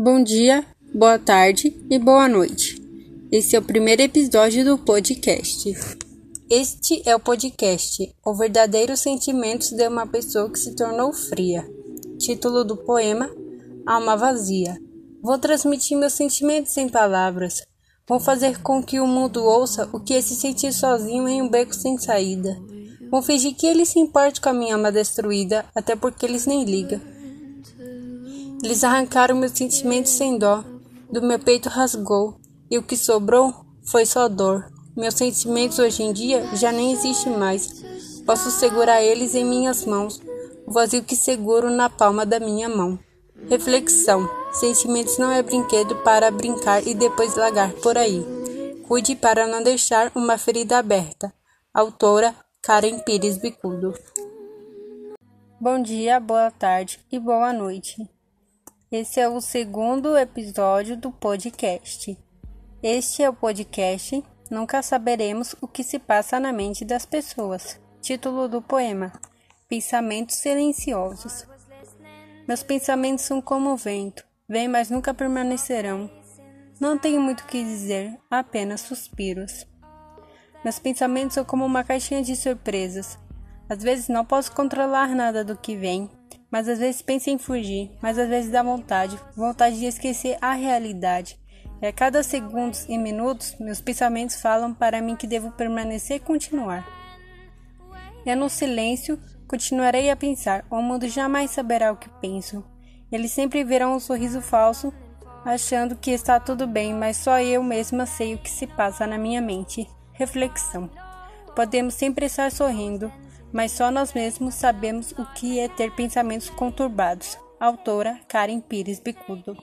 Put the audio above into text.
Bom dia, boa tarde e boa noite. Esse é o primeiro episódio do podcast. Este é o podcast O Verdadeiro Sentimentos de uma Pessoa que se tornou fria. Título do poema Alma Vazia. Vou transmitir meus sentimentos sem palavras. Vou fazer com que o mundo ouça o que é se sentir sozinho em um beco sem saída. Vou fingir que ele se importa com a minha alma destruída, até porque eles nem ligam. Eles arrancaram meus sentimentos sem dó, do meu peito rasgou, e o que sobrou foi só dor. Meus sentimentos hoje em dia já nem existem mais. Posso segurar eles em minhas mãos, o vazio que seguro na palma da minha mão. Reflexão: sentimentos não é brinquedo para brincar e depois largar por aí. Cuide para não deixar uma ferida aberta. Autora Karen Pires Bicudo. Bom dia, boa tarde e boa noite. Esse é o segundo episódio do podcast. Este é o podcast Nunca Saberemos o que se passa na mente das pessoas. Título do poema: Pensamentos Silenciosos. Meus pensamentos são como o vento, vêm, mas nunca permanecerão. Não tenho muito o que dizer, apenas suspiros. Meus pensamentos são como uma caixinha de surpresas. Às vezes não posso controlar nada do que vem, mas às vezes penso em fugir, mas às vezes dá vontade, vontade de esquecer a realidade. E a cada segundos e minutos, meus pensamentos falam para mim que devo permanecer e continuar. E no silêncio, continuarei a pensar, o mundo jamais saberá o que penso. Eles sempre verão um sorriso falso, achando que está tudo bem, mas só eu mesma sei o que se passa na minha mente. Reflexão. Podemos sempre estar sorrindo, mas só nós mesmos sabemos o que é ter pensamentos conturbados. Autora Karen Pires Bicudo.